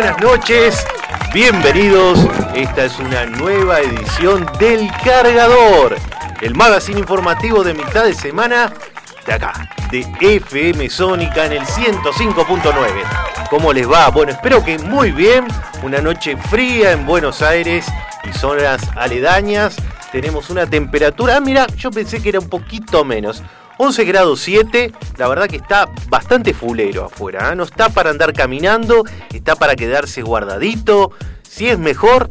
Buenas noches. Bienvenidos. Esta es una nueva edición del Cargador, el magazine informativo de mitad de semana de acá, de FM Sónica en el 105.9. ¿Cómo les va? Bueno, espero que muy bien. Una noche fría en Buenos Aires y zonas aledañas. Tenemos una temperatura, ah, mira, yo pensé que era un poquito menos. 11 grados 7, la verdad que está bastante fulero afuera, ¿eh? no está para andar caminando, está para quedarse guardadito. Si es mejor,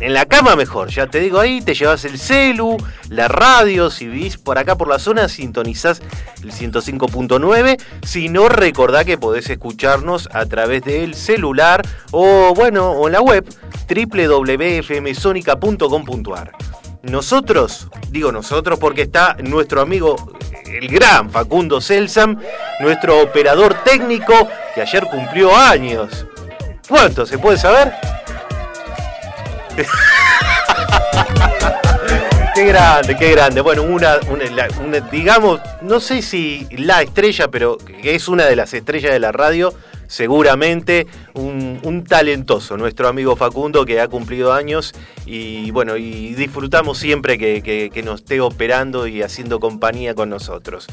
en la cama mejor, ya te digo ahí, te llevas el celu, la radio, si vivís por acá por la zona, sintonizás el 105.9. Si no, recordá que podés escucharnos a través del celular o bueno, o en la web www.fmsonica.com.ar. Nosotros, digo nosotros porque está nuestro amigo el gran Facundo Celsam, nuestro operador técnico que ayer cumplió años. ¿Cuánto se puede saber? qué grande, qué grande. Bueno, una, una, digamos, no sé si la estrella, pero es una de las estrellas de la radio seguramente un, talentoso, nuestro amigo Facundo que ha cumplido años y bueno, y disfrutamos siempre que, nos esté operando y haciendo compañía con nosotros.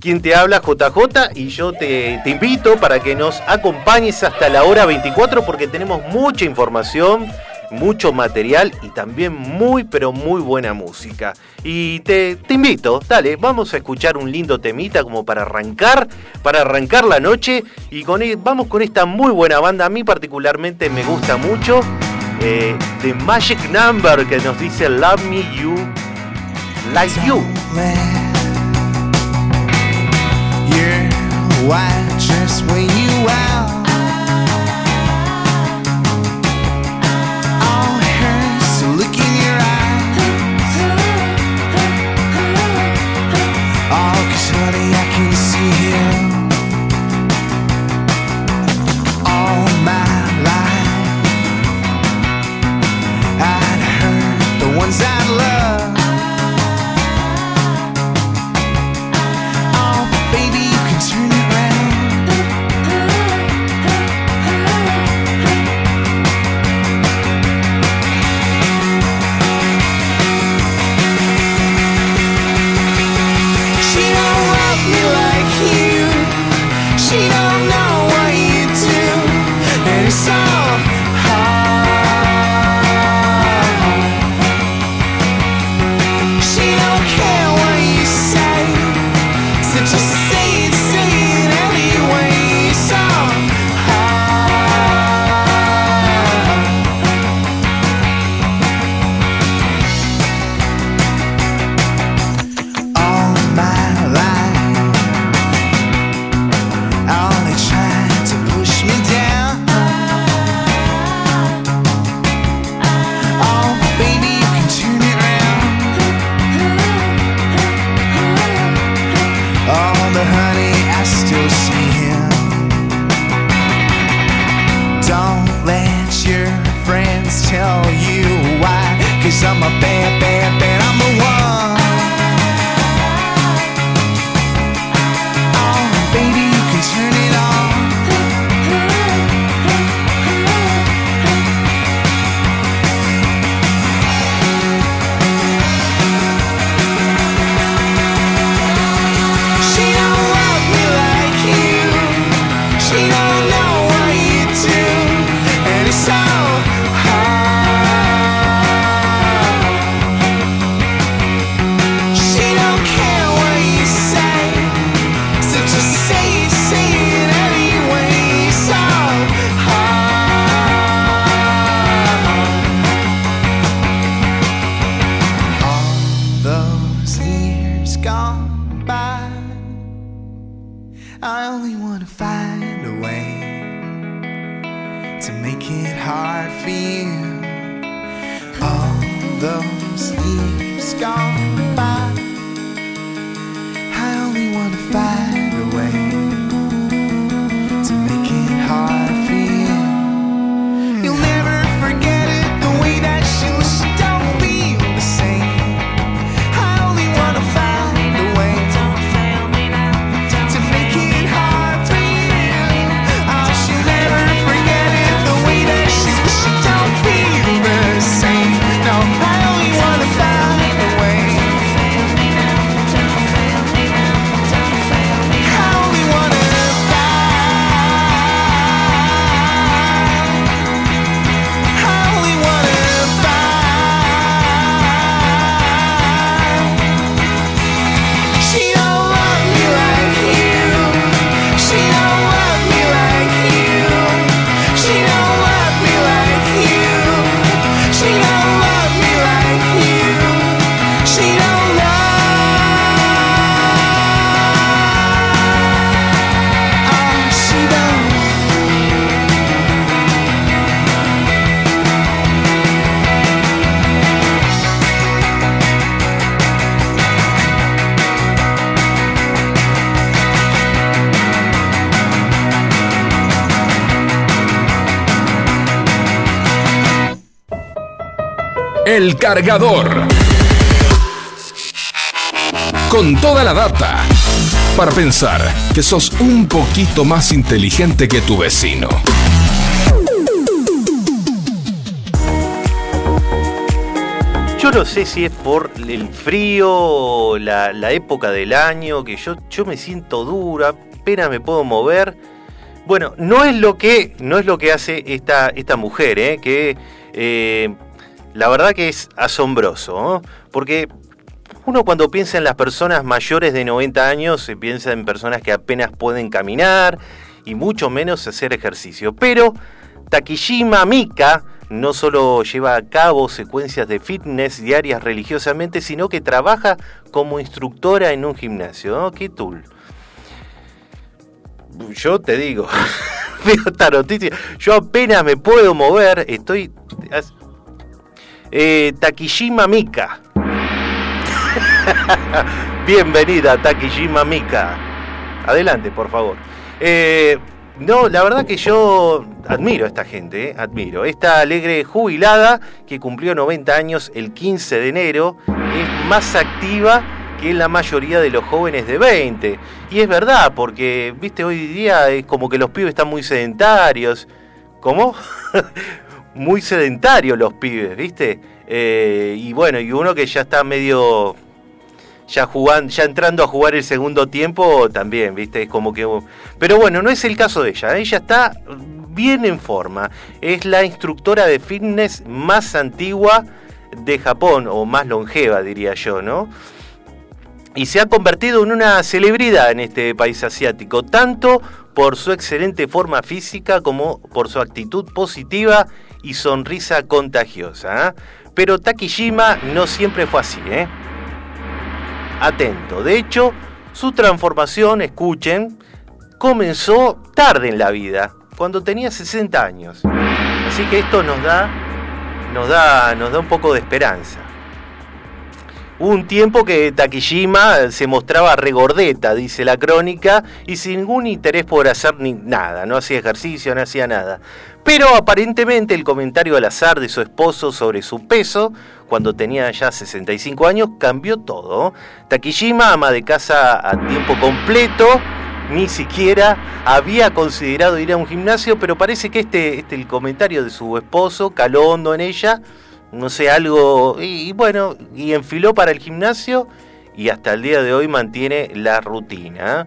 Quien te habla, JJ, y yo te, te invito para que nos acompañes hasta la hora 24 porque tenemos mucha información mucho material y también muy pero muy buena música. Y te, te, invito, dale, vamos a escuchar un lindo temita como para arrancar, para arrancar la noche y con, e, vamos con esta muy buena banda, a mí particularmente me gusta mucho, eh, The Magic Number que nos dice Love Me You Like You. El cargador. Con toda la data. Para pensar que sos un poquito más inteligente que tu vecino. Yo no sé si es por el frío, la, la época del año, que yo, yo me siento dura, apenas me puedo mover. Bueno, no es lo que, no es lo que hace esta, esta mujer, ¿eh? que eh, la verdad que es asombroso, ¿no? porque uno cuando piensa en las personas mayores de 90 años, se piensa en personas que apenas pueden caminar y mucho menos hacer ejercicio. Pero Takishima Mika no solo lleva a cabo secuencias de fitness diarias religiosamente, sino que trabaja como instructora en un gimnasio. ¿no? ¿Qué tool? Yo te digo, veo esta noticia, yo apenas me puedo mover, estoy... Eh, Takishima Mika. Bienvenida, Takishima Mika. Adelante, por favor. Eh, no, la verdad que yo admiro a esta gente, eh, admiro. Esta alegre jubilada que cumplió 90 años el 15 de enero es más activa que la mayoría de los jóvenes de 20. Y es verdad, porque, viste, hoy día es como que los pibes están muy sedentarios. ¿Cómo? muy sedentarios los pibes, ¿viste? Eh, y bueno, y uno que ya está medio ya jugando, ya entrando a jugar el segundo tiempo también, ¿viste? Es como que Pero bueno, no es el caso de ella, ella está bien en forma. Es la instructora de fitness más antigua de Japón o más longeva, diría yo, ¿no? Y se ha convertido en una celebridad en este país asiático, tanto por su excelente forma física como por su actitud positiva y sonrisa contagiosa. ¿eh? Pero Takishima no siempre fue así, ¿eh? Atento. De hecho, su transformación, escuchen, comenzó tarde en la vida, cuando tenía 60 años. Así que esto nos da, nos da, nos da un poco de esperanza. Hubo un tiempo que Takishima se mostraba regordeta, dice la crónica, y sin ningún interés por hacer ni nada, no hacía ejercicio, no hacía nada. Pero aparentemente el comentario al azar de su esposo sobre su peso, cuando tenía ya 65 años, cambió todo. Takishima, ama de casa a tiempo completo, ni siquiera había considerado ir a un gimnasio, pero parece que este, este el comentario de su esposo caló hondo en ella no sé, algo, y, y, bueno, y enfiló para el gimnasio y hasta el día de hoy mantiene la rutina.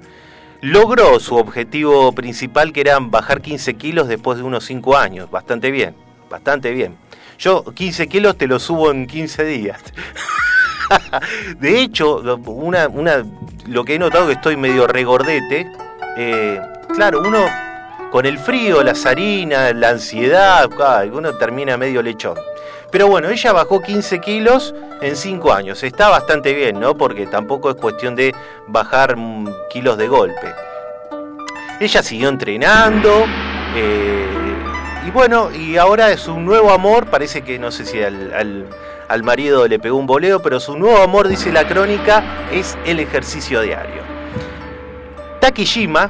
Logró su objetivo principal que era bajar 15 kilos después de unos 5 años, bastante bien, bastante bien. Yo 15 kilos te lo subo en 15 días. de hecho, una, una, lo que he notado que estoy medio regordete, eh, claro, uno con el frío, las harinas, la ansiedad, uno termina medio lechón. Pero bueno, ella bajó 15 kilos en 5 años. Está bastante bien, ¿no? Porque tampoco es cuestión de bajar kilos de golpe. Ella siguió entrenando. eh, y bueno, y ahora es un nuevo amor. Parece que no sé si al, al- al marido le pegó un boleo, pero su nuevo amor, dice la crónica, es el ejercicio diario. Takishima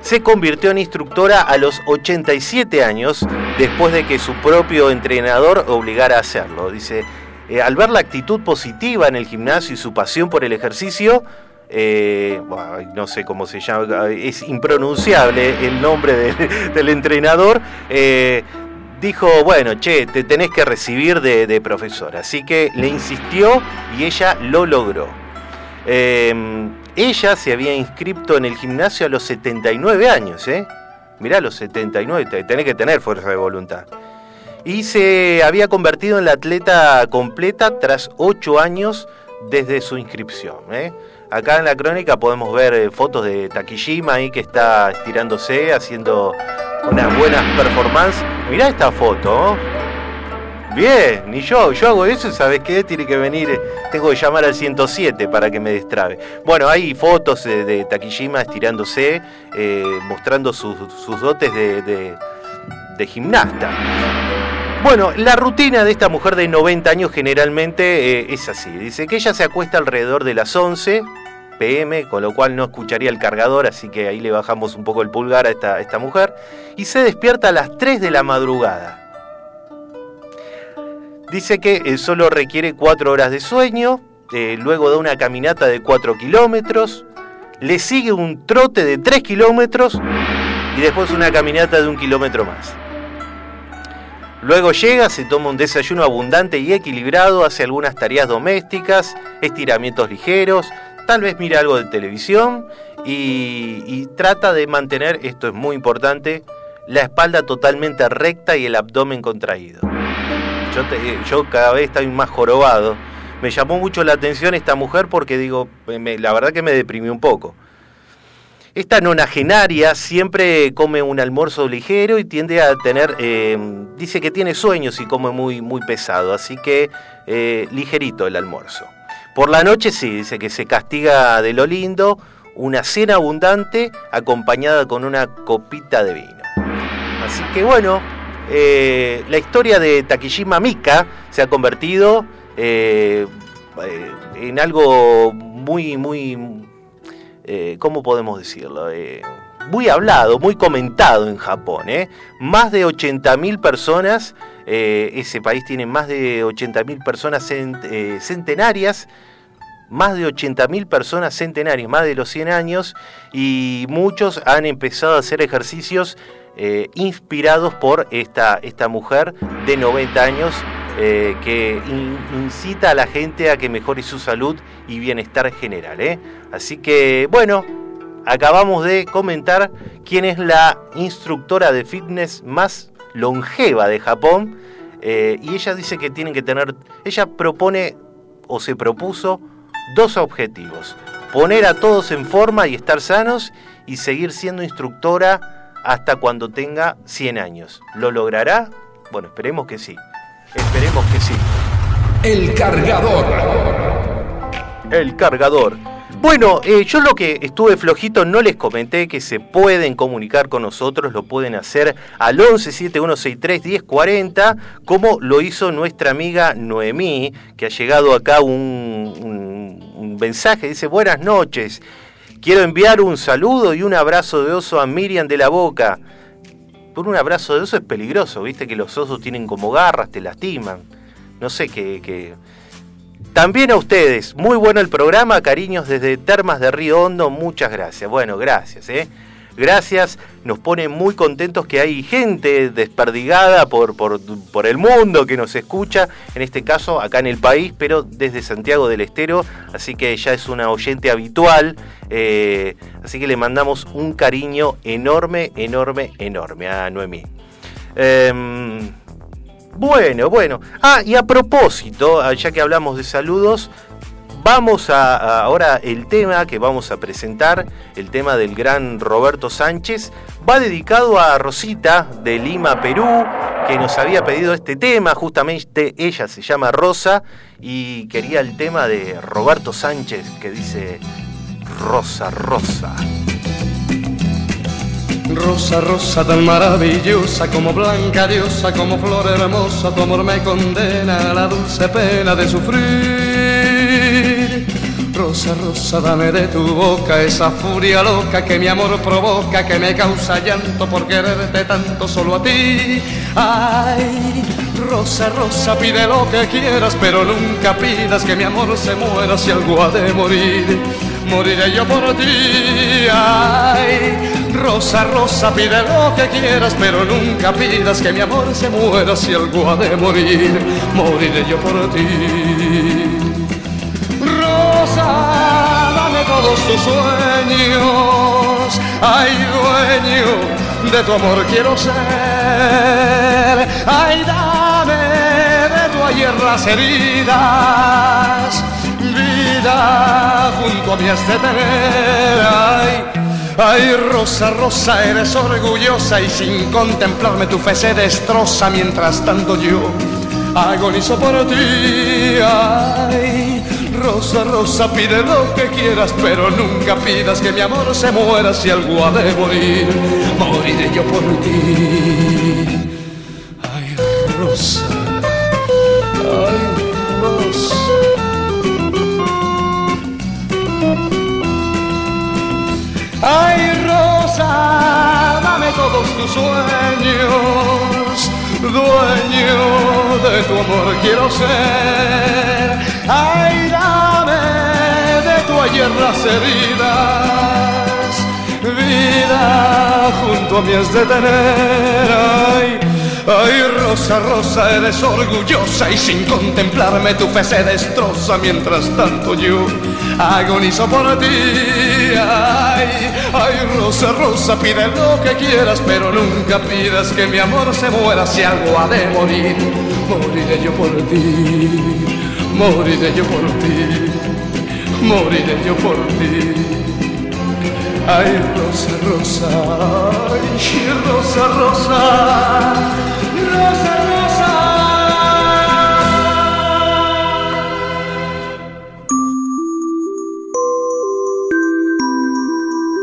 se convirtió en instructora a los 87 años después de que su propio entrenador obligara a hacerlo. Dice, eh, al ver la actitud positiva en el gimnasio y su pasión por el ejercicio, eh, no sé cómo se llama, es impronunciable el nombre del, entrenador, eh, dijo, bueno, che, te tenés que recibir de, de profesora. Así que le insistió y ella lo logró. Eh, ella se había inscrito en el gimnasio a los 79 años, ¿eh? Mirá, los 79, te- tenés que tener fuerza de voluntad. Y se había convertido en la atleta completa tras 8 años desde su inscripción. ¿eh? Acá en la crónica podemos ver eh, fotos de Takishima ahí que está estirándose, haciendo unas buenas performances. Mirá esta foto. Bien, ni yo, yo hago eso, ¿sabes qué? Tiene que venir, eh, tengo que llamar al 107 para que me destrabe. Bueno, hay fotos de, de Takishima estirándose, eh, mostrando sus, sus dotes de, de- de gimnasta. Bueno, la rutina de esta mujer de 90 años generalmente eh, es así. Dice que ella se acuesta alrededor de las 11 pm, con lo cual no escucharía el cargador, así que ahí le bajamos un poco el pulgar a esta, a esta mujer. Y se despierta a las 3 de la madrugada. Dice que eh, solo requiere 4 horas de sueño, eh, luego da una caminata de 4 kilómetros, le sigue un trote de 3 kilómetros y después una caminata de un kilómetro más. Luego llega, se toma un desayuno abundante y equilibrado, hace algunas tareas domésticas, estiramientos ligeros, tal vez mira algo de televisión y, y trata de mantener, esto es muy importante, la espalda totalmente recta y el abdomen contraído. Yo, cada vez estoy más jorobado. Me llamó mucho la atención esta mujer porque digo, la verdad que me deprimió un poco. Esta nonagenaria siempre come un almuerzo ligero y tiende a tener, eh, dice que tiene sueños y come muy, muy pesado, así que eh, ligerito el almuerzo. Por la noche sí, dice que se castiga de lo lindo, una cena abundante acompañada con una copita de vino. Así que bueno, eh, la historia de Takishima Mika se ha convertido eh, en algo muy, muy, eh, ¿cómo podemos decirlo? Muy hablado, muy comentado en Japón. Más de 80.000 personas, ese país tiene más de 80.000 personas cent- centenarias, más de 80.000 personas centenarias, más de los 100 años, y muchos han empezado a hacer ejercicios eh, inspirados por esta, esta mujer de 90 años eh, que in- incita a la gente a que mejore su salud y bienestar general. ¿eh? Así que, bueno, acabamos de comentar quién es la instructora de fitness más longeva de Japón. y ella dice que tienen que tener, ella propone o se propuso dos objetivos. Poner a todos en forma y estar sanos y seguir siendo instructora hasta cuando tenga 100 años. ¿Lo logrará? Bueno, esperemos que sí. Esperemos que sí. El cargador. El cargador. Bueno, eh, yo lo que estuve flojito no les comenté que se pueden comunicar con nosotros, lo pueden hacer al 11 7163 1040, como lo hizo nuestra amiga Noemí, que ha llegado acá un, un- un mensaje, dice buenas noches, quiero enviar un saludo y un abrazo de oso a Miriam de la Boca. Por un abrazo de oso es peligroso, viste que los osos tienen como garras, te lastiman. No sé qué... qué... También a ustedes, muy bueno el programa, cariños desde Termas de Río Hondo, muchas gracias. Bueno, gracias, ¿eh? Gracias, nos pone muy contentos que hay gente desperdigada por, por, por el mundo que nos escucha, en este caso acá en el país, pero desde Santiago del Estero, así que ya es una oyente habitual, eh, así que le mandamos un cariño enorme, enorme, enorme a Noemí. Em, bueno, bueno. Ah, y a propósito, ah, ya que hablamos de saludos, vamos a, ahora el tema que vamos a presentar, el tema del gran Roberto Sánchez, va dedicado a Rosita de Lima, Perú, que nos había pedido este tema, justamente ella se llama Rosa y quería el tema de Roberto Sánchez que dice Rosa, Rosa. Rosa, rosa tan maravillosa, como blanca diosa, como flor hermosa, tu amor me condena a la dulce pena de sufrir. Rosa, rosa, dame de tu boca esa furia loca que mi amor provoca, que me causa llanto por quererte tanto solo a ti. Ay, rosa, rosa, pide lo que quieras, pero nunca pidas que mi amor se muera si algo ha de morir. Moriré yo por ti. Ay, rosa, rosa, pide lo que quieras, pero nunca pidas que mi amor se muera si algo ha de morir. Moriré yo por ti. Rosa, dame todos tus sueños. Ay, dueño de tu amor quiero ser. Ay, dame de tu ayer las heridas. Junto a mí has. Ay, Ay, Rosa, Rosa, eres orgullosa y sin contemplarme tu fe se destroza mientras tanto yo agonizo por ti. Ay, Rosa, Rosa, pide lo que quieras, pero nunca pidas que mi amor se muera si algo ha de morir. Moriré yo por ti. Ay, Rosa, ay, Ay, Rosa, dame todos tus sueños, dueño de tu amor quiero ser. Ay, dame de tu ayer las heridas, vida junto a mí has de tener. Ay, Ay, Rosa, Rosa, eres orgullosa y sin contemplarme tu fe se destroza mientras tanto yo agonizo por ti. Ay, ay, Rosa, Rosa, pide lo que quieras, pero nunca pidas que mi amor se muera si algo ha de morir. Moriré yo por ti, moriré yo por ti, moriré yo por ti. Ay, Rosa, Rosa, ay, Rosa, Rosa, Rosa, Rosa.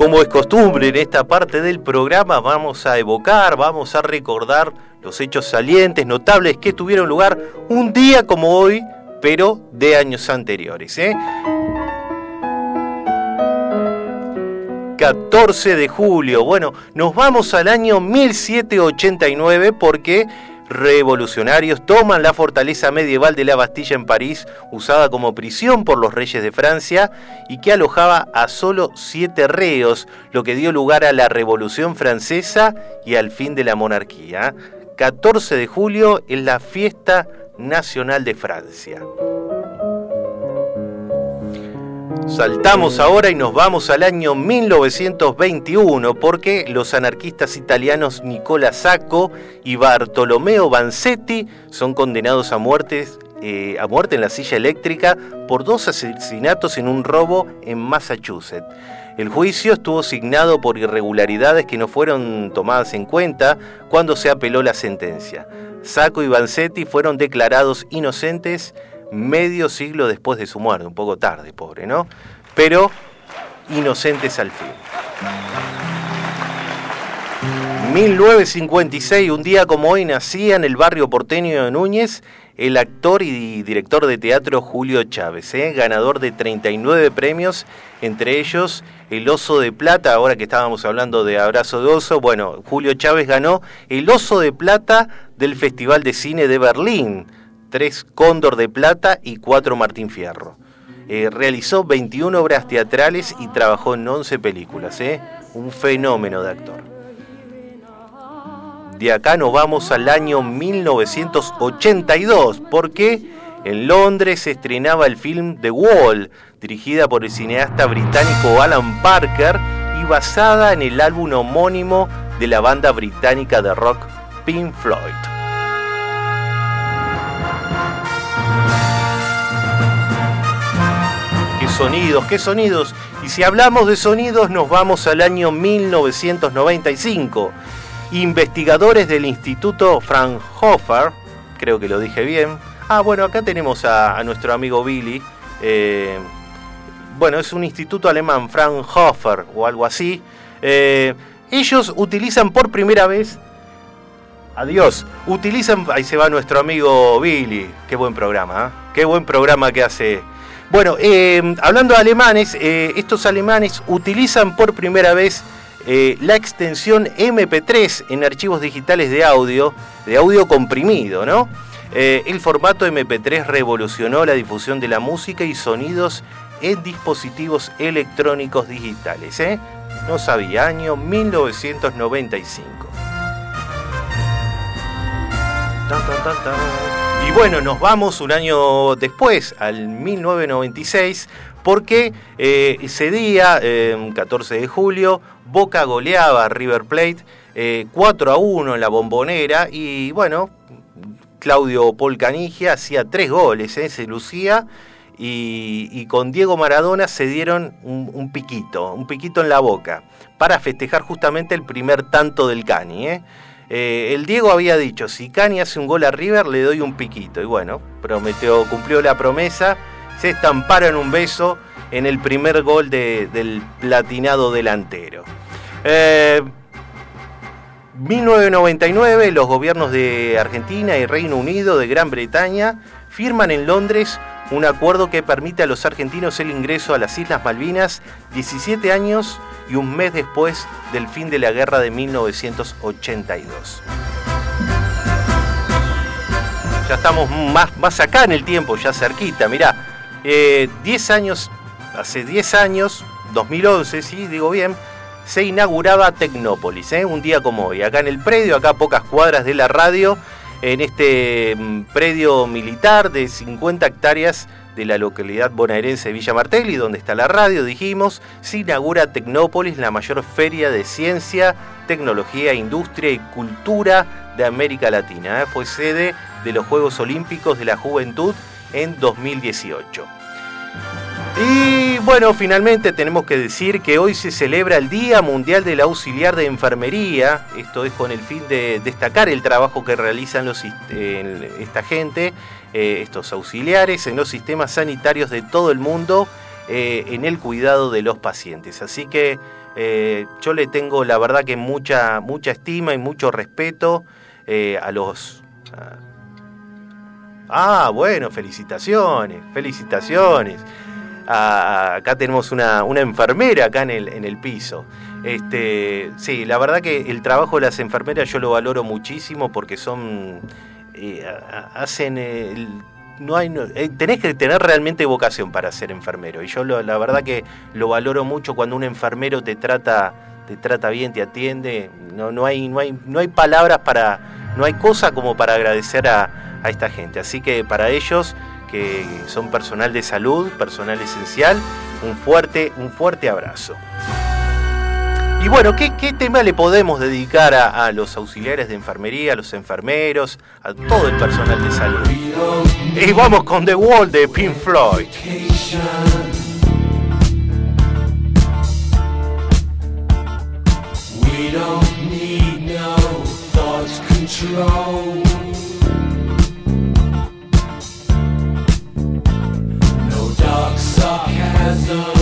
Como es costumbre en esta parte del programa, vamos a evocar, vamos a recordar los hechos salientes, notables que tuvieron lugar un día como hoy, pero de años anteriores. ¿eh? 14 de julio. Bueno, nos vamos al año 1789 porque revolucionarios toman la fortaleza medieval de la Bastilla en París, usada como prisión por los reyes de Francia y que alojaba a solo siete reos, lo que dio lugar a la Revolución Francesa y al fin de la monarquía. 14 de julio es la fiesta nacional de Francia. Saltamos ahora y nos vamos al año 1921 porque los anarquistas italianos Nicola Sacco y Bartolomeo Vanzetti son condenados a, eh, a muerte en la silla eléctrica por dos asesinatos en un robo en Massachusetts. El juicio estuvo signado por irregularidades que no fueron tomadas en cuenta cuando se apeló la sentencia. Sacco y Vanzetti fueron declarados inocentes medio siglo después de su muerte, un poco tarde, pobre, ¿no? Pero inocentes al fin. 1956, un día como hoy, nacía en el barrio porteño de Núñez el actor y director de teatro Julio Chávez, ¿eh? ganador de 39 premios, entre ellos el Oso de Plata, ahora que estábamos hablando de Abrazo de Oso, bueno, Julio Chávez ganó el Oso de Plata del Festival de Cine de Berlín, tres Cóndor de Plata y cuatro Martín Fierro. Eh, realizó 21 obras teatrales y trabajó en 11 películas, ¿eh? un fenómeno de actor. De acá nos vamos al año 1982, porque En Londres se estrenaba el film The Wall, dirigida por el cineasta británico Alan Parker y basada en el álbum homónimo de la banda británica de rock Pink Floyd. Qué sonidos, qué sonidos. Y si hablamos de sonidos, nos vamos al año 1995. Investigadores del Instituto Fraunhofer, creo que lo dije bien. Ah, bueno, acá tenemos a, nuestro amigo Billy. Eh, bueno, es un instituto alemán, Fraunhofer o algo así. Eh, ellos utilizan por primera vez. Adiós. Utilizan. Ahí se va nuestro amigo Billy. Qué buen programa, ¿eh? Qué buen programa que hace. Bueno, eh, hablando de alemanes, eh, estos alemanes utilizan por primera vez eh, la extensión MP3 en archivos digitales de audio, de audio comprimido, ¿no? El formato MP3 revolucionó la difusión de la música y sonidos en dispositivos electrónicos digitales. No sabía, año 1995. Y bueno, nos vamos un año después, al 1996, porque eh, ese día, eh, 14 de julio, Boca goleaba a River Plate eh, 4 a 1 en la bombonera y bueno, Claudio Polcanigia hacía tres goles, ¿eh? se lucía y, y con Diego Maradona se dieron un, un piquito, un piquito en la boca, para festejar justamente el primer tanto del Cani. ¿eh? Eh, el Diego había dicho, si Cani hace un gol a River le doy un piquito. Y bueno, prometió, cumplió la promesa, se estamparon un beso en el primer gol de- del platinado delantero. Eh, 1999, los gobiernos de Argentina y Reino Unido de Gran Bretaña firman en Londres un acuerdo que permite a los argentinos el ingreso a las Islas Malvinas 17 años y un mes después del fin de la guerra de 1982. Ya estamos más, más acá en el tiempo, ya cerquita, mirá. eh, 10 años, hace 10 años, 2011, sí, digo bien, se inauguraba Tecnópolis, ¿eh? un día como hoy, acá en el predio, acá pocas cuadras de la radio, en este mm, predio militar de 50 hectáreas de la localidad bonaerense Villa Martelli, donde está la radio, dijimos, se inaugura Tecnópolis, la mayor feria de ciencia, tecnología, industria y cultura de América Latina. ¿eh? Fue sede de los Juegos Olímpicos de la Juventud en 2018. Y bueno, finalmente tenemos que decir que hoy se celebra el Día Mundial del Auxiliar de Enfermería. Esto es con el fin de destacar el trabajo que realizan los, esta gente, eh, estos auxiliares, en los sistemas sanitarios de todo el mundo, eh, en el cuidado de los pacientes. Así que eh, yo le tengo la verdad que mucha, mucha estima y mucho respeto a los... Ah, bueno, felicitaciones, felicitaciones. Acá tenemos una, enfermera acá en el, en el piso. Este, sí, la verdad que el trabajo de las enfermeras yo lo valoro muchísimo porque son eh, hacen el- no hay eh, tenés que tener realmente vocación para ser enfermero y yo la verdad que lo valoro mucho cuando un enfermero te trata te trata bien, te atiende, no, no hay no hay no hay palabras para no hay cosa como para agradecer a esta gente. Así que para ellos que son personal de salud, personal esencial, un fuerte un fuerte abrazo. Y bueno, ¿qué, qué tema le podemos dedicar a, a los auxiliares de enfermería, a los enfermeros, a todo el personal de salud? Y vamos con The Wall de Pink Floyd. We don't need no thought control. chasm.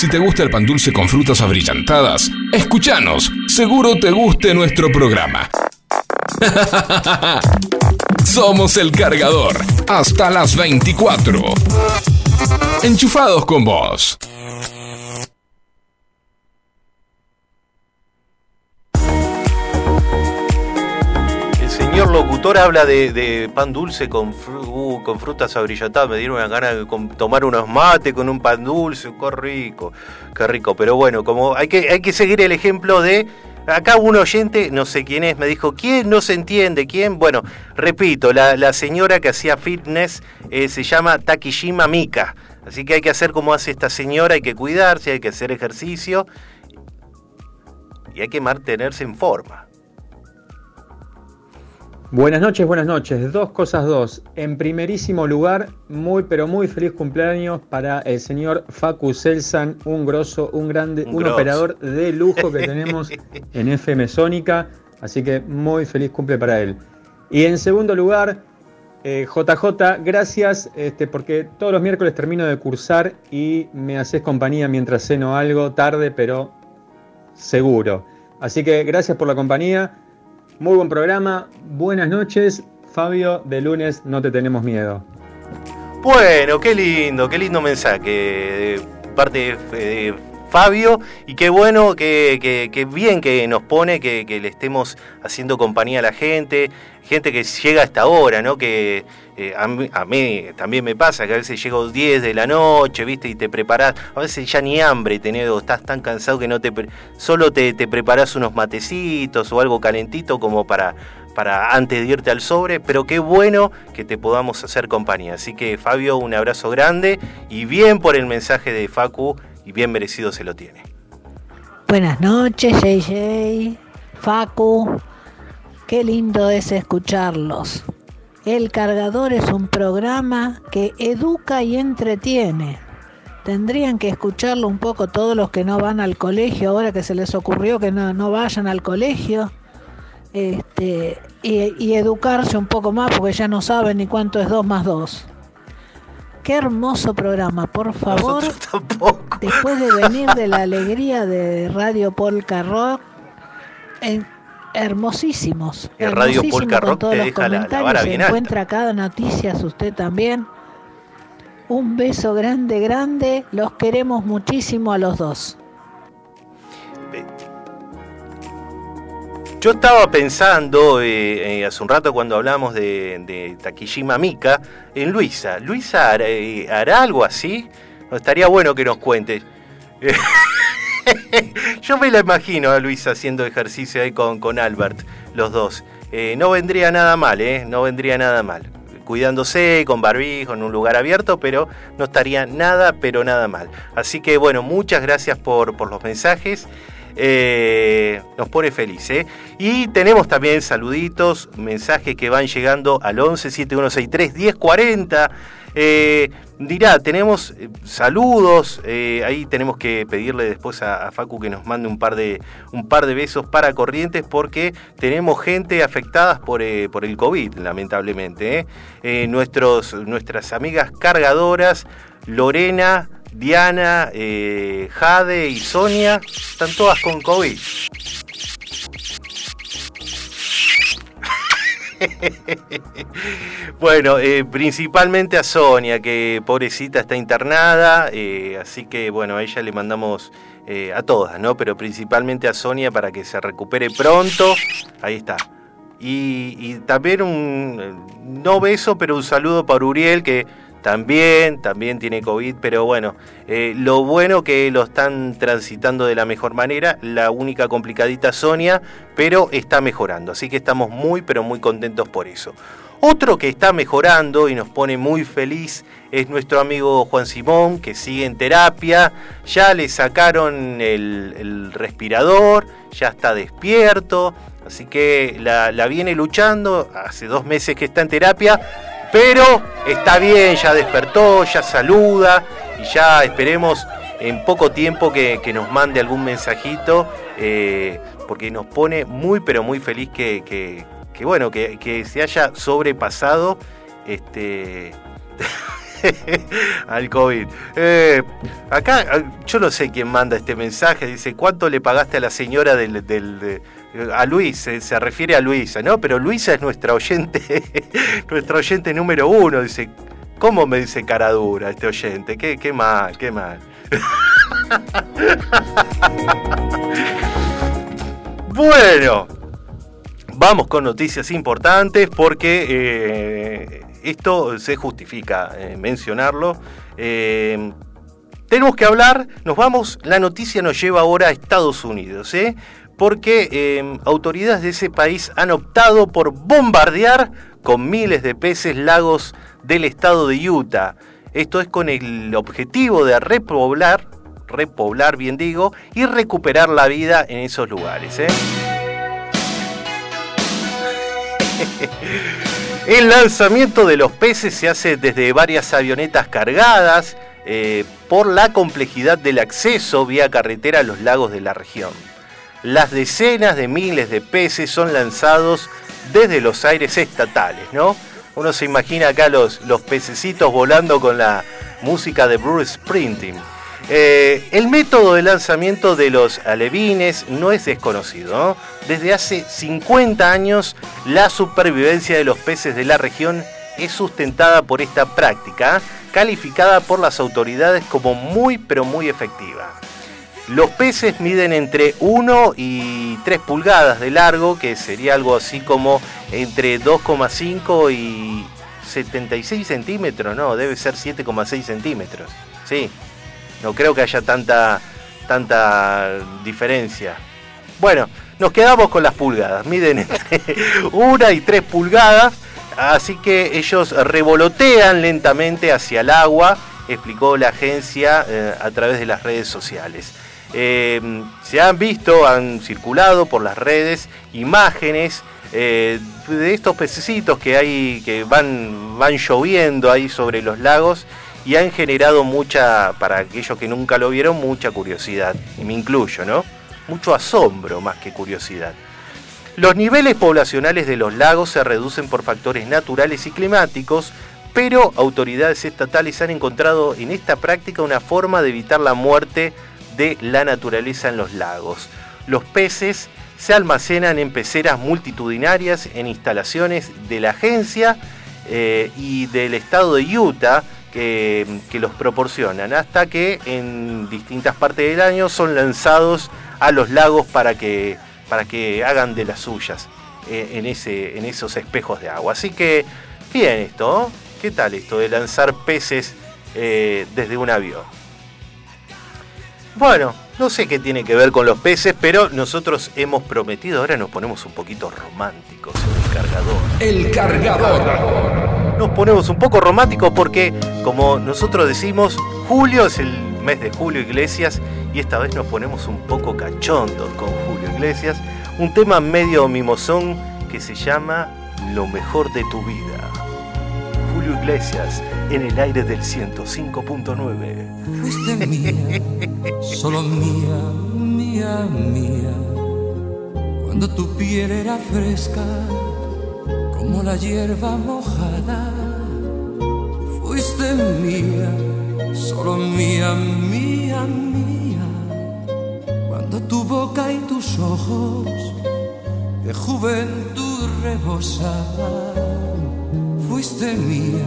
Si te gusta el pan dulce con frutas abrillantadas, escúchanos. Seguro te guste nuestro programa. Somos el cargador. Hasta las 24. Enchufados con vos. Locutor habla de, pan dulce con, uh, frutas abrillantadas. Me dieron una gana de tomar unos mates con un pan dulce. Qué rico, qué rico. Pero bueno, como hay que, seguir el ejemplo de. Acá un oyente, no sé quién es, me dijo, ¿quién no se entiende? ¿Quién? Bueno, repito, la, la señora que hacía fitness eh, se llama Takishima Mika. Así que hay que hacer como hace esta señora, hay que cuidarse, hay que hacer ejercicio y hay que mantenerse en forma. Buenas noches, buenas noches. Dos cosas dos. En primerísimo lugar, muy pero muy feliz cumpleaños para el señor Facu Selsan, un grosso, un grande, Un operador de lujo que tenemos en FM Sónica. Así que muy feliz cumple para él. Y en segundo lugar, eh, JJ, gracias este, porque todos los miércoles termino de cursar y me haces compañía mientras ceno algo tarde, pero seguro. Así que gracias por la compañía. Muy buen programa. Buenas noches. Fabio, de lunes no te tenemos miedo. Bueno, qué lindo, qué lindo mensaje de parte de, Fabio y qué bueno, que bien que nos pone, que, que le estemos haciendo compañía a la gente, gente que llega a esta hora, ¿no? Que eh, a, mí, también me pasa que a veces llego 10 de la noche, ¿viste? Y te preparás, a veces ya ni hambre tenés, estás tan cansado que no te solo te, te preparás unos matecitos o algo calentito como para para antes de irte al sobre, pero qué bueno que te podamos hacer compañía. Así que Fabio, un abrazo grande y bien por el mensaje de Facu y bien merecido se lo tiene. Buenas noches, JJ, Facu. Qué lindo es escucharlos. El cargador es un programa que educa y entretiene. Tendrían que escucharlo un poco todos los que no van al colegio, ahora que se les ocurrió que no, no vayan al colegio. Este, y, y educarse un poco más porque ya no saben ni cuánto es 2 más 2. Qué hermoso programa, por favor. Después de venir de la alegría de Radio Polka Rock, en- hermosísimos. Que Radio Polka Rock te deja la- Se alta. encuentra cada noticias usted también. Un beso grande, grande. Los queremos muchísimo a los dos. Yo estaba pensando eh, eh, hace un rato cuando hablamos de, de Takishima Mika en Luisa. ¿Luisa hará, eh, hará algo así? No, estaría bueno que nos cuente. Yo me la imagino a Luisa haciendo ejercicio ahí con, con Albert, los dos. Eh, no vendría nada mal, ¿eh? No vendría nada mal. Cuidándose, con barbijo, en un lugar abierto, pero no estaría nada, pero nada mal. Así que bueno, muchas gracias por, por los mensajes. Eh, nos pone feliz, ¿eh? Y tenemos también saluditos, mensajes que van llegando al 11 7163 1040. Eh, dirá, tenemos eh, saludos, eh, ahí tenemos que pedirle después a, Facu que nos mande un par de, un par de besos para Corrientes porque tenemos gente afectada por, por el COVID, lamentablemente. nuestros, nuestras amigas cargadoras, Lorena, Diana, Jade y Sonia, están todas con COVID. Bueno, eh, principalmente a Sonia, que pobrecita está internada, eh, así que bueno, a ella le mandamos eh, a todas, ¿no? Pero principalmente a Sonia para que se recupere pronto. Ahí está. Y, y también un, no beso, pero un saludo para Uriel, que también, también tiene COVID, pero bueno, eh, lo bueno que lo están transitando de la mejor manera, la única complicadita Sonia, pero está mejorando, así que estamos muy, pero muy contentos por eso. Otro que está mejorando y nos pone muy feliz es nuestro amigo Juan Simón, que sigue en terapia, ya le sacaron el, respirador, ya está despierto, así que la viene luchando, hace dos meses que está en terapia, pero está bien, ya despertó, ya saluda y ya esperemos en poco tiempo que, que nos mande algún mensajito, eh, porque nos pone muy pero muy feliz que, que- bueno, que, se haya sobrepasado este al COVID. Eh, acá, yo no sé quién manda este mensaje. Dice, ¿cuánto le pagaste a la señora del... del- de- a Luis, se, refiere a Luisa, ¿no? Pero Luisa es nuestra oyente, nuestra oyente número uno. Dice, ¿cómo me dice cara dura este oyente? Qué, qué mal, qué mal. bueno, vamos con noticias importantes porque eh, esto se justifica eh, mencionarlo. Eh, tenemos que hablar, nos vamos, la noticia nos lleva ahora a Estados Unidos, ¿eh? Porque eh, autoridades de ese país han optado por bombardear con miles de peces lagos del estado de Utah. Esto es con el objetivo de repoblar, repoblar bien digo, y recuperar la vida en esos lugares. ¿eh? El lanzamiento de los peces se hace desde varias avionetas cargadas eh, por la complejidad del acceso vía carretera a los lagos de la región. Las decenas de miles de peces son lanzados desde los aires estatales, ¿no? Uno se imagina acá los, los pececitos volando con la música de Bruce Springsteen. Eh, el método de lanzamiento de los alevines no es desconocido. ¿no? Desde hace 50 años la supervivencia de los peces de la región es sustentada por esta práctica, calificada por las autoridades como muy pero muy efectiva. Los peces miden entre 1 y 3 pulgadas de largo, que sería algo así como entre 2,5 y 76 centímetros, no, debe ser 7,6 centímetros. Sí, no creo que haya tanta, tanta diferencia. Bueno, nos quedamos con las pulgadas, miden entre 1 y 3 pulgadas, así que ellos revolotean lentamente hacia el agua, explicó la agencia eh, a través de las redes sociales. Eh, se han visto, han circulado por las redes imágenes eh, de estos pececitos que hay que van, van lloviendo ahí sobre los lagos y han generado mucha, para aquellos que nunca lo vieron, mucha curiosidad, y me incluyo, ¿no? Mucho asombro más que curiosidad. Los niveles poblacionales de los lagos se reducen por factores naturales y climáticos, pero autoridades estatales han encontrado en esta práctica una forma de evitar la muerte de la naturaleza en los lagos. Los peces se almacenan en peceras multitudinarias en instalaciones de la agencia eh, y del estado de Utah que, que los proporcionan, hasta que en distintas partes del año son lanzados a los lagos para que, para que hagan de las suyas eh, en, ese, en esos espejos de agua. Así que, bien esto. ¿qué tal esto de lanzar peces eh, desde un avión? Bueno, no sé qué tiene que ver con los peces, pero nosotros hemos prometido, ahora nos ponemos un poquito románticos en el cargador. El cargador. Nos ponemos un poco románticos porque, como nosotros decimos, julio es el mes de Julio Iglesias y esta vez nos ponemos un poco cachondos con Julio Iglesias. Un tema medio mimosón que se llama Lo mejor de tu vida. Julio Iglesias en el aire del 105.9. Fuiste mía, solo mía, mía, mía. Cuando tu piel era fresca, como la hierba mojada. Fuiste mía, solo mía, mía, mía. Cuando tu boca y tus ojos de juventud rebosaban. Fuiste mía,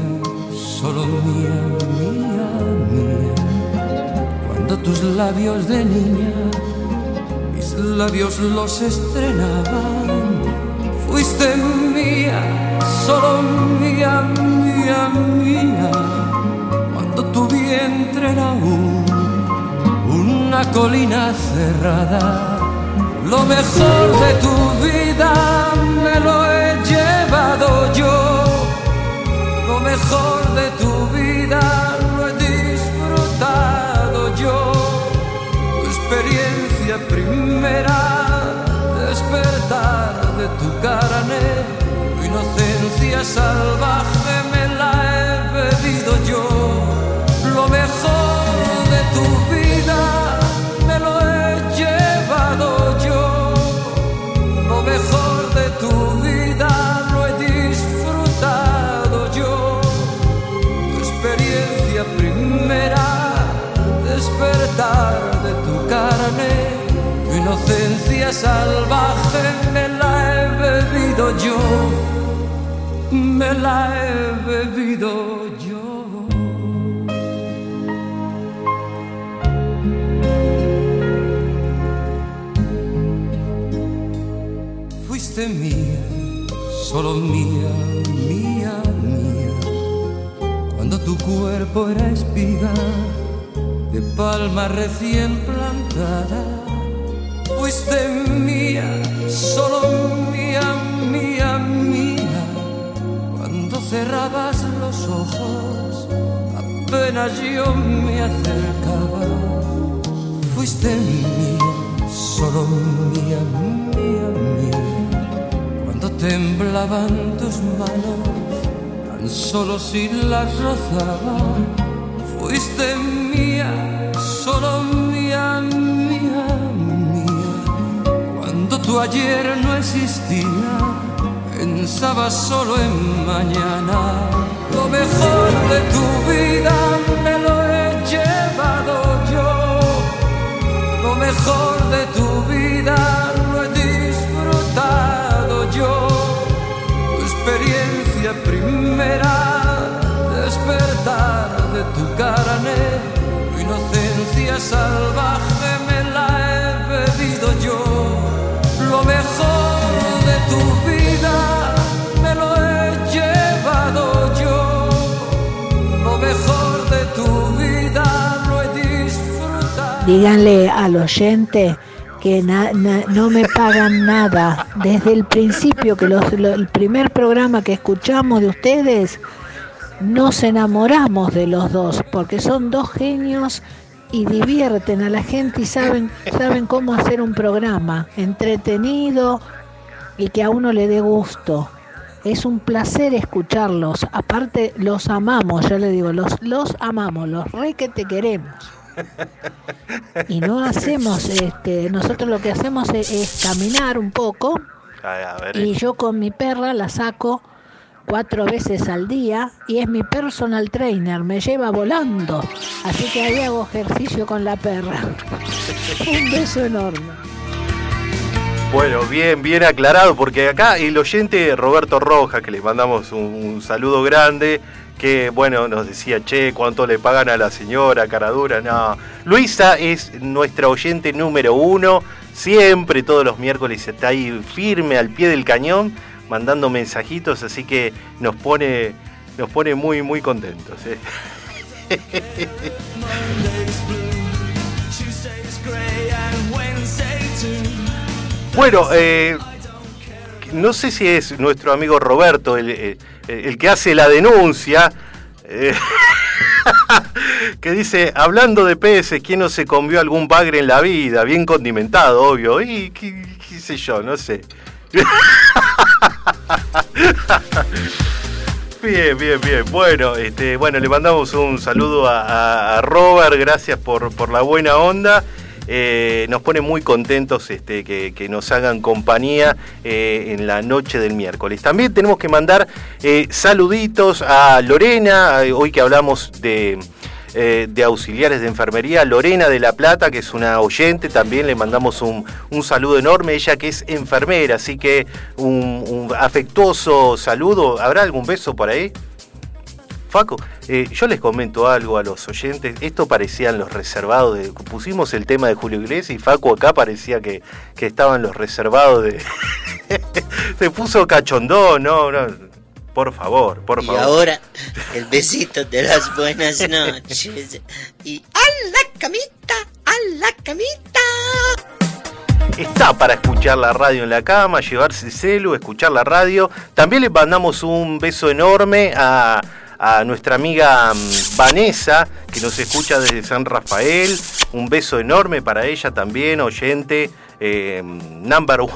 solo mía, mía, mía. Cuando tus labios de niña, mis labios los estrenaban. Fuiste mía, solo mía, mía, mía. Cuando tu vientre era un, una colina cerrada. Lo mejor de tu vida me lo he llevado yo. Lo mejor de tu vida lo he disfrutado yo. Tu experiencia primera, despertar de tu carne, tu inocencia salvaje me la he bebido yo. Lo mejor de tu vida me lo he llevado yo. Lo mejor de tu vida carne, tu inocencia salvaje me la he bebido yo, me la he bebido yo. Fuiste mía, solo mía, mía, mía, cuando tu cuerpo era espiga de palma recién plantada. Fuiste mía, solo mía, mía, mía, cuando cerrabas los ojos, apenas yo me acercaba. Fuiste mía, solo mía, mía, mía, cuando temblaban tus manos, tan solo si las rozaba. Fuiste mía, solo mía, mía, mía. Cuando tu ayer no existía, pensaba solo en mañana. Lo mejor de tu vida me lo he llevado yo. Lo mejor de tu vida lo he disfrutado yo. Tu experiencia primera, despertar de tu carne, tu inocencia salvaje me la he bebido yo. Lo mejor de tu vida me lo he llevado yo. Lo mejor de tu vida lo he disfrutado. Díganle al oyente que na- na- no me pagan nada. Desde el principio, que los- lo- el primer programa que escuchamos de ustedes, nos enamoramos de los dos, porque son dos genios y divierten a la gente y saben, saben cómo hacer un programa entretenido y que a uno le dé gusto. Es un placer escucharlos. Aparte, los amamos, ya le digo, los, los amamos, los re que te queremos. Y no hacemos, este, nosotros lo que hacemos es, es caminar un poco A, a ver, y yo con mi perra la saco cuatro veces al día y es mi personal trainer, me lleva volando. Así que ahí hago ejercicio con la perra. Un beso enorme. Bueno, bien, bien aclarado, porque acá el oyente Roberto Rojas, que le mandamos un, un saludo grande, que bueno, nos decía, che, ¿cuánto le pagan a la señora Caradura? No, Luisa es nuestra oyente número uno, siempre, todos los miércoles está ahí firme al pie del cañón, mandando mensajitos, así que nos pone, nos pone muy, muy contentos. ¿eh? Bueno, eh, no sé si es nuestro amigo Roberto el, el- el que hace la denuncia. eh, que dice, hablando de peces, ¿quién no se comió algún bagre en la vida? Bien condimentado, obvio. Y qué sé yo, no sé. Bien, bien, bien. Bueno, este, bueno, le mandamos un saludo a, Robert, gracias por, por la buena onda. Eh, nos pone muy contentos este, que, que nos hagan compañía eh, en la noche del miércoles. También tenemos que mandar eh, saluditos a Lorena, hoy que hablamos de, eh, de auxiliares de enfermería, Lorena de La Plata, que es una oyente, también le mandamos un, un saludo enorme, ella que es enfermera, así que un, afectuoso saludo. ¿Habrá algún beso por ahí? Faco, eh, yo les comento algo a los oyentes. Esto parecían los reservados de. Pusimos el tema de Julio Iglesias y Faco acá parecía que, que estaban los reservados de. Se puso cachondón, no, no. Por favor, por Y favor. ahora, el besito de las buenas noches. Y a la camita, a la camita. Está para escuchar la radio en la cama, llevarse el celu, escuchar la radio. También le mandamos un beso enorme a, a nuestra amiga mm, Vanessa, que nos escucha desde San Rafael. Un beso enorme para ella también, oyente. eh, number one.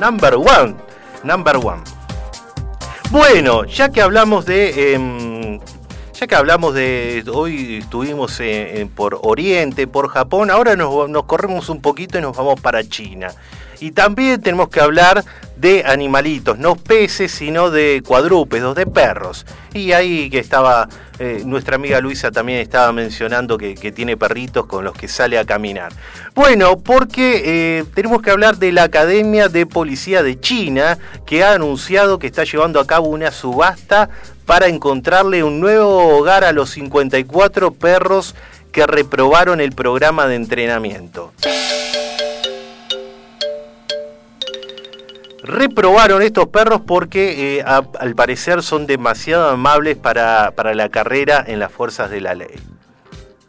number one. Number one. Bueno, ya que hablamos de... em, ya que hablamos de... Hoy estuvimos en- en- por Oriente, por Japón, ahora nos, nos corremos un poquito y nos vamos para China. Y también tenemos que hablar de animalitos, no peces, sino de cuadrúpedos, de perros. Y ahí que estaba, eh, nuestra amiga Luisa también estaba mencionando que, tiene perritos con los que sale a caminar. Bueno, porque eh, tenemos que hablar de la Academia de Policía de China, que ha anunciado que está llevando a cabo una subasta para encontrarle un nuevo hogar a los 54 perros que reprobaron el programa de entrenamiento. Reprobaron estos perros porque eh, al parecer son demasiado amables para, para la carrera en las fuerzas de la ley.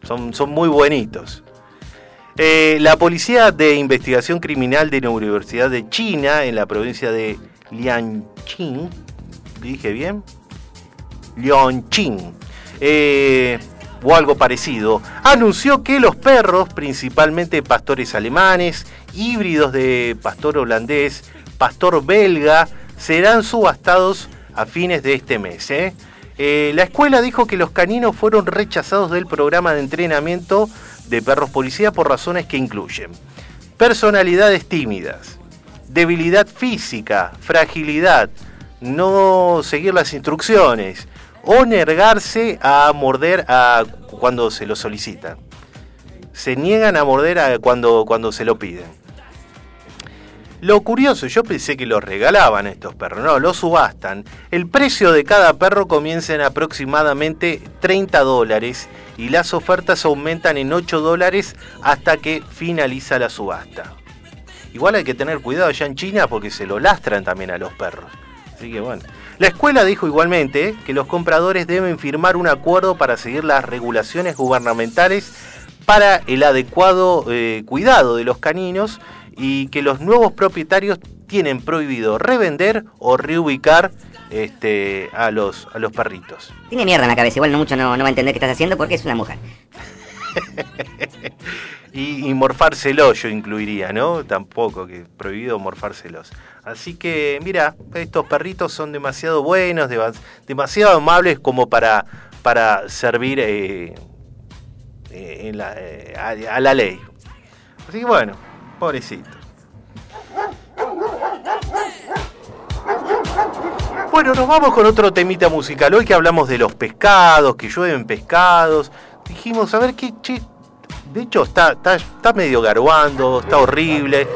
Son, son muy buenitos. Eh, la Policía de Investigación Criminal de la Universidad de China, en la provincia de Lianqing, ¿dije bien? Lianqing, eh, o algo parecido, anunció que los perros, principalmente pastores alemanes, híbridos de pastor holandés, pastor belga, serán subastados a fines de este mes. ¿eh? Eh, la escuela dijo que los caninos fueron rechazados del programa de entrenamiento de perros policía por razones que incluyen personalidades tímidas, debilidad física, fragilidad, no seguir las instrucciones o negarse a morder a cuando se lo solicitan. Se niegan a morder cuando, cuando se lo piden. Lo curioso, yo pensé que los regalaban estos perros, no, los subastan. El precio de cada perro comienza en aproximadamente 30 dólares y las ofertas aumentan en 8 dólares hasta que finaliza la subasta. Igual hay que tener cuidado allá en China porque se lo lastran también a los perros. Así que bueno. La escuela dijo igualmente que los compradores deben firmar un acuerdo para seguir las regulaciones gubernamentales para el adecuado eh, cuidado de los caninos y que los nuevos propietarios tienen prohibido revender o reubicar este, a, los, a los perritos. Tiene mierda en la cabeza, igual no mucho no, no va a entender qué estás haciendo porque es una mujer. Y, y morfárselos yo incluiría, ¿no? Tampoco, que prohibido morfárselos. Así que, mira, estos perritos son demasiado buenos, dema- demasiado amables como para, para servir eh, eh, en la- eh, a, a la ley. Así que bueno, pobrecito. Bueno, nos vamos con otro temita musical. Hoy que hablamos de los pescados, que llueven pescados. Dijimos, a ver qué, che, de hecho está, está, está medio garguando, está horrible.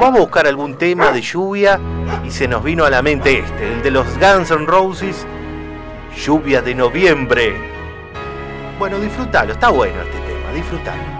Vamos a buscar algún tema de lluvia y se nos vino a la mente este, el de los Guns N' Roses, Lluvia de Noviembre. Bueno, disfrútalo, está bueno este tema, disfrútalo.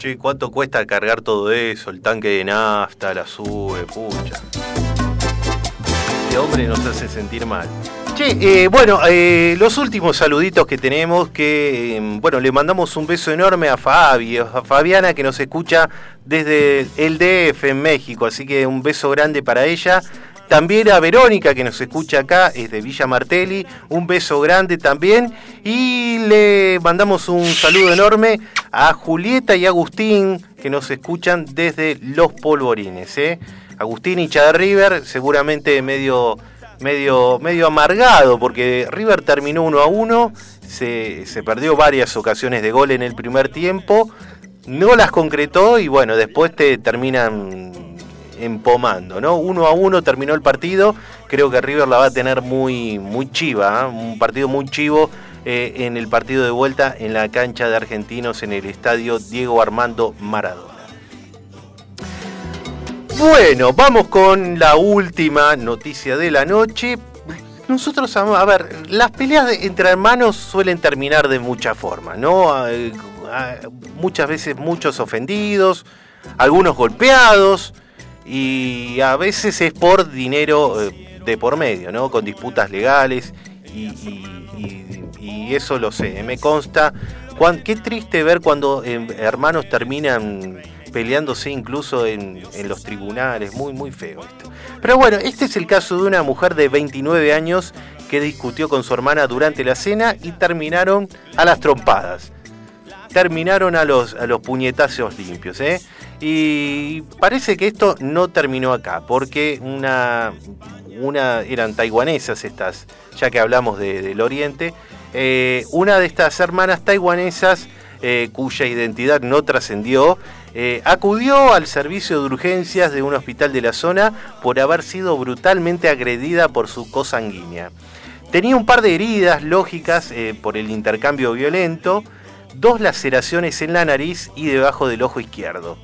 Che, ¿cuánto cuesta cargar todo eso? El tanque de nafta, la sube, pucha. Este hombre nos hace sentir mal. Che, eh, bueno, eh, los últimos saluditos que tenemos, que, eh, bueno, le mandamos un beso enorme a Fabi, a Fabiana que nos escucha desde el DF en México, así que un beso grande para ella. También a Verónica que nos escucha acá, es de Villa Martelli, un beso grande también. Y le mandamos un saludo enorme a Julieta y Agustín que nos escuchan desde Los Polvorines. ¿eh? Agustín hincha de River, seguramente medio, medio, medio amargado porque River terminó 1 a 1, se, se perdió varias ocasiones de gol en el primer tiempo, no las concretó y bueno, después te terminan empomando, ¿no? Uno a uno terminó el partido. Creo que River la va a tener muy, muy chiva, ¿eh? un partido muy chivo eh, en el partido de vuelta en la cancha de Argentinos en el estadio Diego Armando Maradona. Bueno, vamos con la última noticia de la noche. Nosotros, a ver, las peleas entre hermanos suelen terminar de muchas formas, ¿no? Muchas veces muchos ofendidos, algunos golpeados y a veces es por dinero, eh, de por medio, ¿no? Con disputas legales y, eso lo sé, me consta. Qué triste ver cuando eh, hermanos terminan peleándose incluso en, los tribunales, muy, muy feo esto. Pero bueno, este es el caso de una mujer de 29 años que discutió con su hermana durante la cena y terminaron a las trompadas terminaron a los puñetazos limpios. ¿eh? Y parece que esto no terminó acá, porque una, una eran taiwanesas estas, ya que hablamos de- del Oriente. eh, una de estas hermanas taiwanesas, eh, cuya identidad no trascendió, eh, acudió al servicio de urgencias de un hospital de la zona por haber sido brutalmente agredida por su cosanguínea. Tenía un par de heridas lógicas por el intercambio violento, dos laceraciones en la nariz y debajo del ojo izquierdo.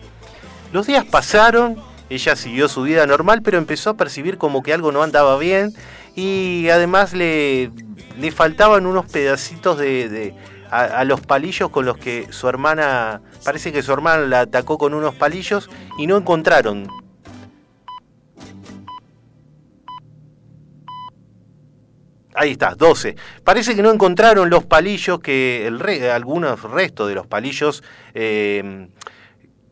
Los días pasaron, ella siguió su vida normal, pero empezó a percibir como que algo no andaba bien y además le, le faltaban unos pedacitos de, a, los palillos con los que su hermana, parece que su hermana la atacó con unos palillos y no encontraron. Ahí está, 12. Parece que no encontraron los palillos que algunos restos de los palillos eh,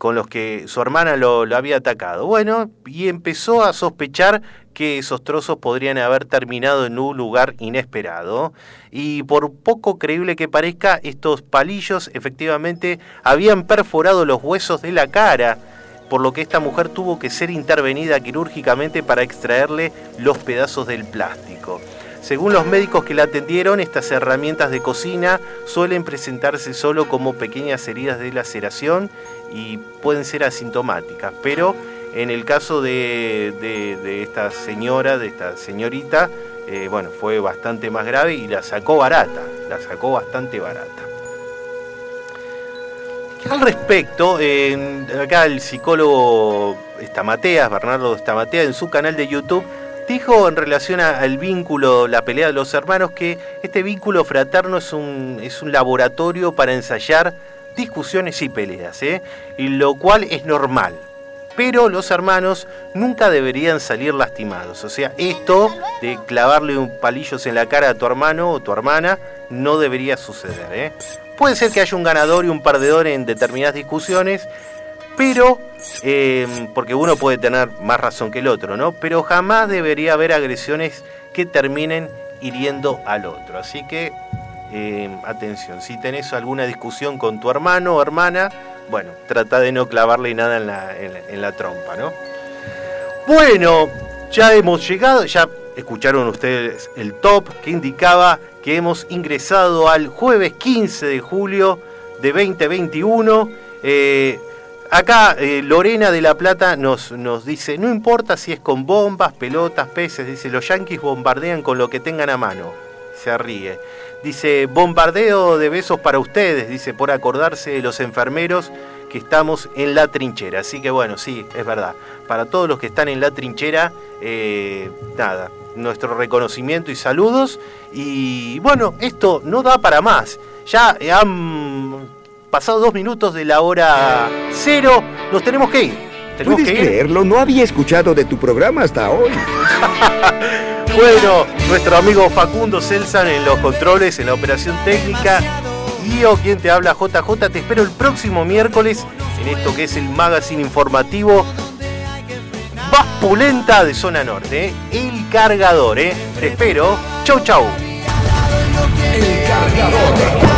con los que su hermana lo, había atacado. Bueno, y empezó a sospechar que esos trozos podrían haber terminado en un lugar inesperado. Y por poco creíble que parezca, estos palillos efectivamente habían perforado los huesos de la cara, por lo que esta mujer tuvo que ser intervenida quirúrgicamente para extraerle los pedazos del plástico. Según los médicos que la atendieron, estas herramientas de cocina suelen presentarse solo como pequeñas heridas de laceración y pueden ser asintomáticas, pero en el caso de, de- esta señora, de esta señorita, eh, bueno, fue bastante más grave y la sacó barata, la sacó bastante barata. Al respecto, acá el psicólogo Estamateas, Bernardo Estamatea, en su canal de YouTube, dijo en relación al vínculo, la pelea de los hermanos, que este vínculo fraterno es un, es un laboratorio para ensayar discusiones y peleas, ¿eh? y lo cual es normal. Pero los hermanos nunca deberían salir lastimados. O sea, esto de clavarle un palillos en la cara a tu hermano o tu hermana no debería suceder. ¿eh? Puede ser que haya un ganador y un perdedor en determinadas discusiones, pero eh, porque uno puede tener más razón que el otro, ¿no? Pero jamás debería haber agresiones que terminen hiriendo al otro. Así que eh, atención, si tenés alguna discusión con tu hermano o hermana, bueno, trata de no clavarle nada en la trompa, ¿no? Bueno, ya hemos llegado, ya escucharon ustedes el top que indicaba que hemos ingresado al jueves 15 de julio de 2021. Eh, acá eh, Lorena de la Plata nos, nos dice, no importa si es con bombas, pelotas, peces, dice, los yanquis bombardean con lo que tengan a mano. Se ríe. Dice, bombardeo de besos para ustedes, dice, por acordarse de los enfermeros que estamos en la trinchera. Así que bueno, sí, es verdad. Para todos los que están en la trinchera, eh, nada, nuestro reconocimiento y saludos. Y bueno, esto no da para más. Ya han pasado dos minutos de la hora cero, nos tenemos que ir. Tenemos ¿Puedes que ir. creerlo? No había escuchado de tu programa hasta hoy. Bueno, nuestro amigo Facundo Celsan en los controles, en la operación técnica. Y yo, quien te habla, JJ, te espero el próximo miércoles en esto que es el magazine informativo más pulenta de zona norte, ¿eh? El Cargador, ¿eh? Te espero. Chau, chau. El cargador.